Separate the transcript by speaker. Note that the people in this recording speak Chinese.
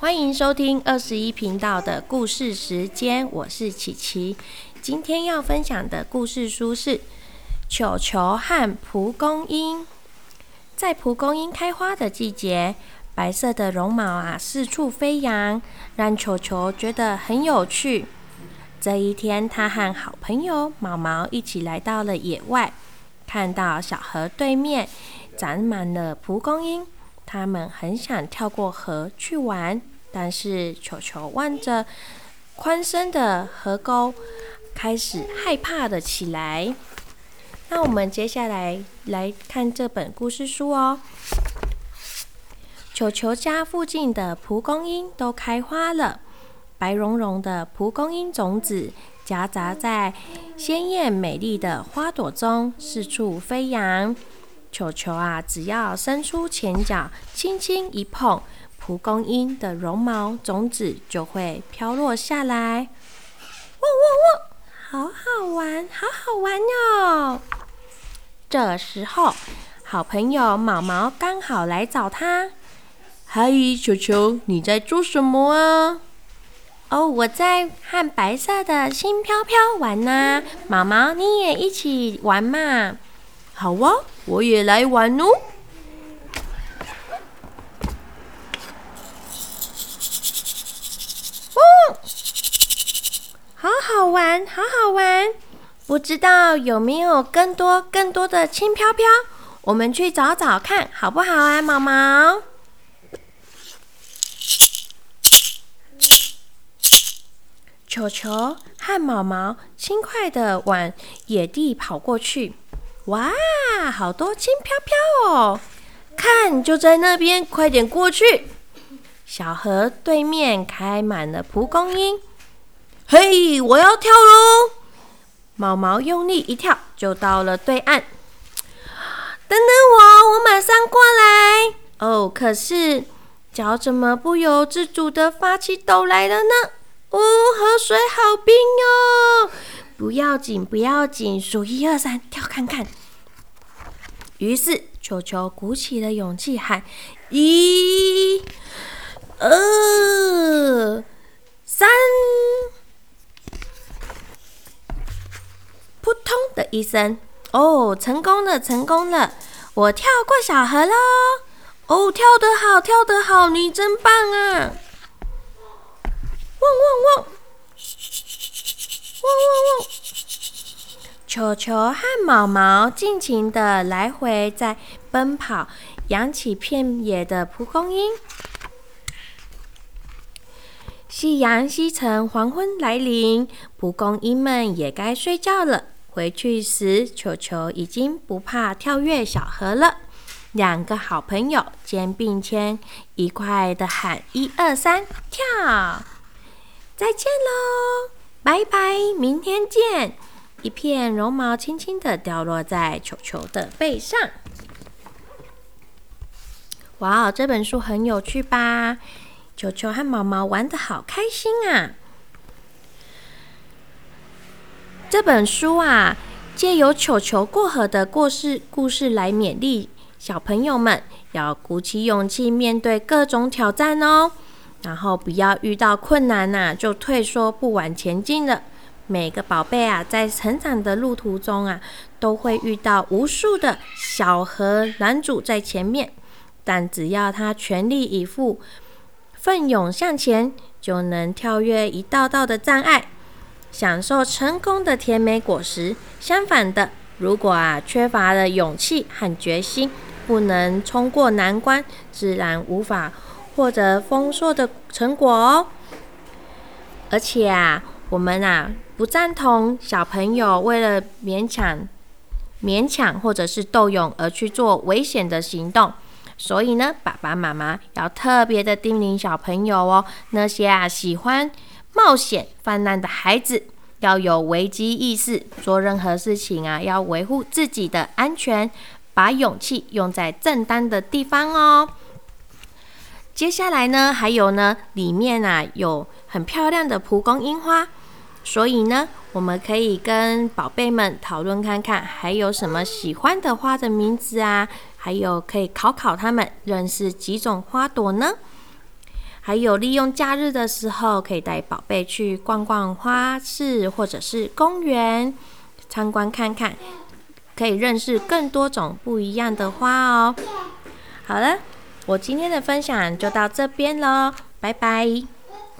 Speaker 1: 欢迎收听二十一频道的故事时间，我是琪琪。今天要分享的故事书是《球球和蒲公英》。在蒲公英开花的季节，白色的绒毛啊四处飞扬，让球球觉得很有趣。这一天，他和好朋友毛毛一起来到了野外，看到小河对面长满了蒲公英。他们很想跳过河去玩，但是球球望着宽深的河沟，开始害怕了起来。那我们接下来来看这本故事书哦。球球家附近的蒲公英都开花了，白茸茸的蒲公英种子夹杂在鲜艳美丽的花朵中，四处飞扬。球球啊，只要伸出前脚，轻轻一碰，蒲公英的绒毛种子就会飘落下来。汪汪汪！好好玩，好好玩哟！这时候，好朋友毛毛刚好来找他。
Speaker 2: 嗨，球球，你在做什么啊？
Speaker 1: 哦，我在和白色的轻飘飘玩呢。毛毛，你也一起玩嘛？
Speaker 2: 好啊，我也来玩哦。
Speaker 1: 哦，好好玩，好好玩！不知道有没有更多更多的轻飘飘？我们去找找看，好不好啊，毛毛？球球和毛毛轻快的往野地跑过去。哇，好多轻飘飘哦！看，就在那边，快点过去。小河对面开满了蒲公英。
Speaker 2: 嘿，我要跳喽！
Speaker 1: 毛毛用力一跳，就到了对岸。等等我，我马上过来。哦，可是脚怎么不由自主的发起抖来了呢？哦，河水好冰！不要紧，不要紧，数一二三，跳看看。于是球球鼓起了勇气喊：“一、二、三！”扑通的一声，哦，成功了，成功了！我跳过小河喽！哦，跳得好，跳得好，你真棒啊！汪汪！汪汪汪！球球和毛毛尽情的来回在奔跑，扬起片野的蒲公英。夕阳西沉，黄昏来临，蒲公英们也该睡觉了。回去时，球球已经不怕跳跃小河了。两个好朋友肩并肩，愉快的喊：“一二三，跳！”再见喽，拜拜，明天见。一片绒毛轻轻的掉落在球球的背上。哇哦，这本书很有趣吧？球球和毛毛玩的好开心啊！这本书啊，借由球球过河的故事故事来勉励小朋友们，要鼓起勇气面对各种挑战哦。然后不要遇到困难呐，就退缩不往前进了。每个宝贝啊，在成长的路途中啊，都会遇到无数的小河拦阻在前面，但只要他全力以赴、奋勇向前，就能跳跃一道道的障碍，享受成功的甜美果实。相反的，如果啊缺乏了勇气和决心，不能冲过难关，自然无法获得丰硕的成果哦。而且啊，我们啊。不赞同小朋友为了勉强、勉强或者是斗勇而去做危险的行动，所以呢，爸爸妈妈要特别的叮咛小朋友哦，那些啊喜欢冒险泛滥的孩子，要有危机意识，做任何事情啊要维护自己的安全，把勇气用在正当的地方哦。接下来呢还有呢里面啊有很漂亮的蒲公英花。所以呢我们可以跟宝贝们讨论看看还有什么喜欢的花的名字啊还有可以考考他们认识几种花朵呢？还有利用假日的时候可以带宝贝去逛逛花市或者是公园参观看看可以认识更多种不一样的花哦。好了我今天的分享就到这边喽拜拜。